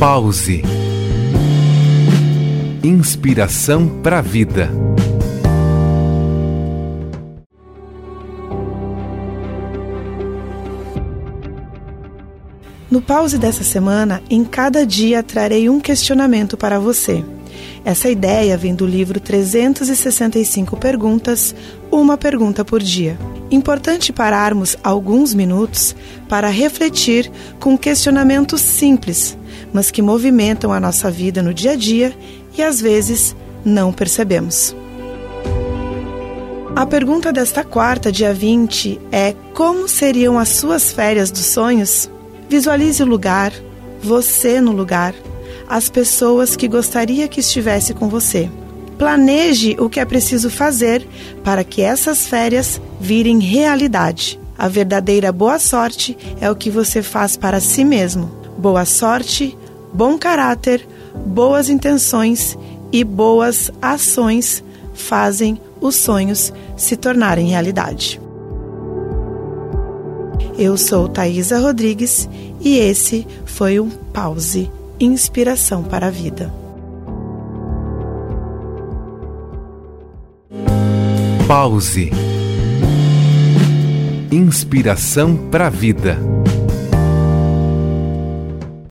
Pause. Inspiração para a vida. No pause dessa semana, em cada dia trarei um questionamento para você. Essa ideia vem do livro 365 Perguntas, uma pergunta por dia. Importante pararmos alguns minutos para refletir com questionamentos simples, mas que movimentam a nossa vida no dia a dia e às vezes não percebemos. A pergunta desta quarta, dia 20, é: Como seriam as suas férias dos sonhos? Visualize o lugar, você no lugar, as pessoas que gostaria que estivesse com você. Planeje o que é preciso fazer para que essas férias virem realidade. A verdadeira boa sorte é o que você faz para si mesmo. Boa sorte, bom caráter, boas intenções e boas ações fazem os sonhos se tornarem realidade. Eu sou Thaisa Rodrigues e esse foi um pause inspiração para a vida. Pause. Inspiração para a vida.